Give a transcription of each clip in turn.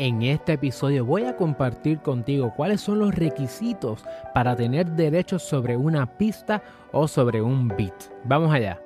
En este episodio voy a compartir contigo cuáles son los requisitos para tener derechos sobre una pista o sobre un beat. Vamos allá.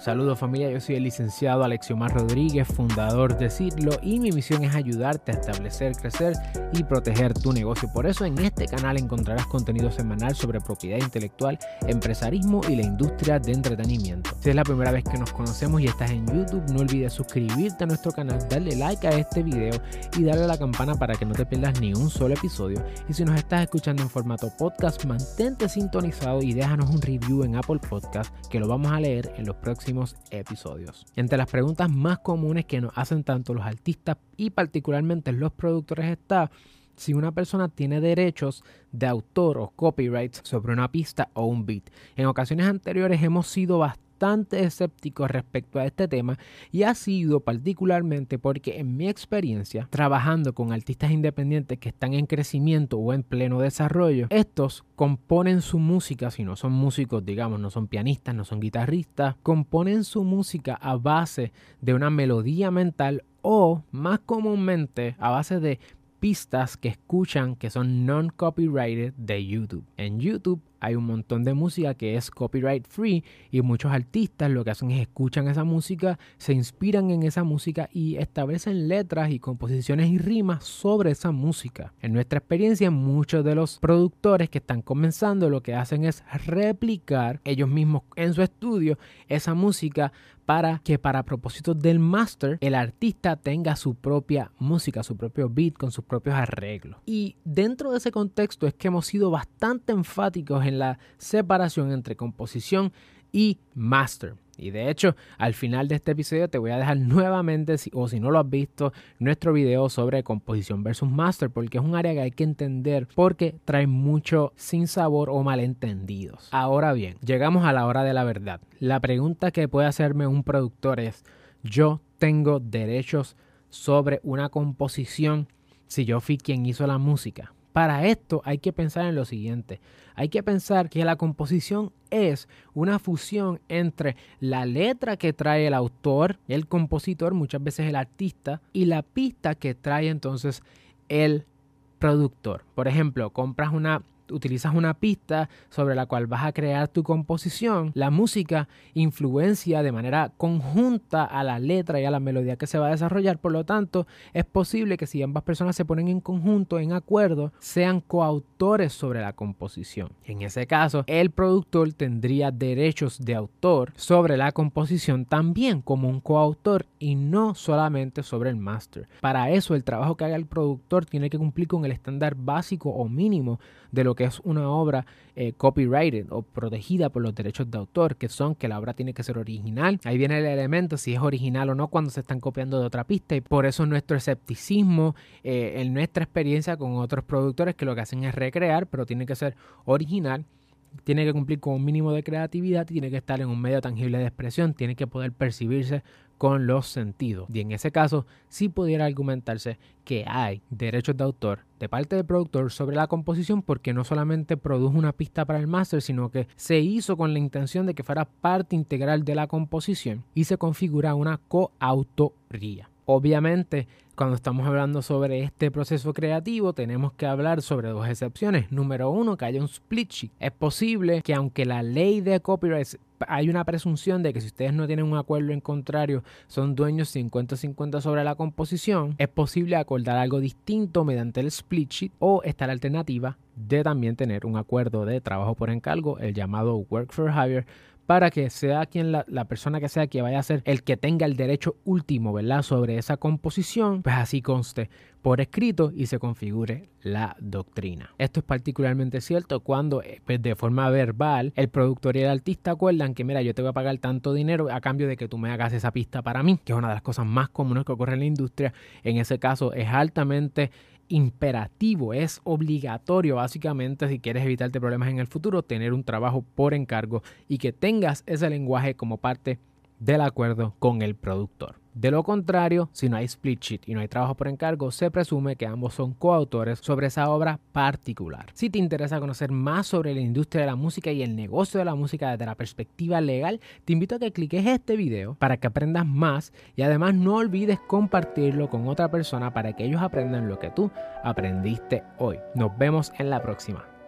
Saludos familia, yo soy el licenciado Alexiomar Rodríguez, fundador de Cirlo y mi misión es ayudarte a establecer, crecer y proteger tu negocio. Por eso en este canal encontrarás contenido semanal sobre propiedad intelectual, empresarismo y la industria de entretenimiento. Si es la primera vez que nos conocemos y estás en YouTube, no olvides suscribirte a nuestro canal, darle like a este video y darle a la campana para que no te pierdas ni un solo episodio. Y si nos estás escuchando en formato podcast, mantente sintonizado y déjanos un review en Apple Podcast que lo vamos a leer en los próximos episodios. Entre las preguntas más comunes que nos hacen tanto los artistas y particularmente los productores está si una persona tiene derechos de autor o copyrights sobre una pista o un beat. En ocasiones anteriores hemos sido bastante bastante escéptico respecto a este tema y ha sido particularmente porque en mi experiencia trabajando con artistas independientes que están en crecimiento o en pleno desarrollo, estos componen su música, si no son músicos, digamos, no son pianistas, no son guitarristas, componen su música a base de una melodía mental o más comúnmente a base de pistas que escuchan que son non-copyrighted de YouTube. En YouTube hay un montón de música que es copyright free y muchos artistas lo que hacen es escuchan esa música, se inspiran en esa música y establecen letras y composiciones y rimas sobre esa música. En nuestra experiencia, muchos de los productores que están comenzando lo que hacen es replicar ellos mismos en su estudio esa música para que para propósitos del master el artista tenga su propia música, su propio beat con sus propios arreglos. Y dentro de ese contexto es que hemos sido bastante enfáticos en la separación entre composición y master. Y de hecho, al final de este episodio te voy a dejar nuevamente, o si no lo has visto, nuestro video sobre composición versus master, porque es un área que hay que entender porque trae mucho sin sabor o malentendidos. Ahora bien, llegamos a la hora de la verdad. La pregunta que puede hacerme un productor es, ¿yo tengo derechos sobre una composición si yo fui quien hizo la música? Para esto hay que pensar en lo siguiente. Hay que pensar que la composición es una fusión entre la letra que trae el autor, el compositor, muchas veces el artista, y la pista que trae entonces el productor. Por ejemplo, compras una utilizas una pista sobre la cual vas a crear tu composición, la música influencia de manera conjunta a la letra y a la melodía que se va a desarrollar. Por lo tanto, es posible que si ambas personas se ponen en conjunto, en acuerdo, sean coautores sobre la composición. En ese caso, el productor tendría derechos de autor sobre la composición también como un coautor y no solamente sobre el master. Para eso, el trabajo que haga el productor tiene que cumplir con el estándar básico o mínimo de lo que es una obra eh, copyrighted o protegida por los derechos de autor, que son que la obra tiene que ser original. Ahí viene el elemento si es original o no cuando se están copiando de otra pista y por eso nuestro escepticismo eh, en nuestra experiencia con otros productores que lo que hacen es recrear, pero tiene que ser original tiene que cumplir con un mínimo de creatividad, tiene que estar en un medio tangible de expresión, tiene que poder percibirse con los sentidos. Y en ese caso, sí pudiera argumentarse que hay derechos de autor de parte del productor sobre la composición porque no solamente produjo una pista para el máster, sino que se hizo con la intención de que fuera parte integral de la composición y se configura una coautoría. Obviamente, cuando estamos hablando sobre este proceso creativo, tenemos que hablar sobre dos excepciones. Número uno, que haya un split sheet. Es posible que aunque la ley de copyright hay una presunción de que si ustedes no tienen un acuerdo en contrario, son dueños 50-50 sobre la composición, es posible acordar algo distinto mediante el split sheet o esta la alternativa de también tener un acuerdo de trabajo por encargo, el llamado work for hire, para que sea quien la, persona que sea que vaya a ser el que tenga el derecho último, ¿verdad? Sobre esa composición, pues así conste por escrito y se configure la doctrina. Esto es particularmente cierto cuando eh, pues, de forma verbal el productor y el artista acuerdan que mira yo te voy a pagar tanto dinero a cambio de que tú me hagas esa pista para mí, que es una de las cosas más comunes que ocurre en la industria. En ese caso es altamente imperativo, es obligatorio básicamente si quieres evitarte problemas en el futuro, tener un trabajo por encargo y que tengas ese lenguaje como parte del acuerdo con el productor. De lo contrario, si no hay split sheet y no hay trabajo por encargo, se presume que ambos son coautores sobre esa obra particular. Si te interesa conocer más sobre la industria de la música y el negocio de la música desde la perspectiva legal, te invito a que cliques este video para que aprendas más y además no olvides compartirlo con otra persona para que ellos aprendan lo que tú aprendiste hoy. Nos vemos en la próxima.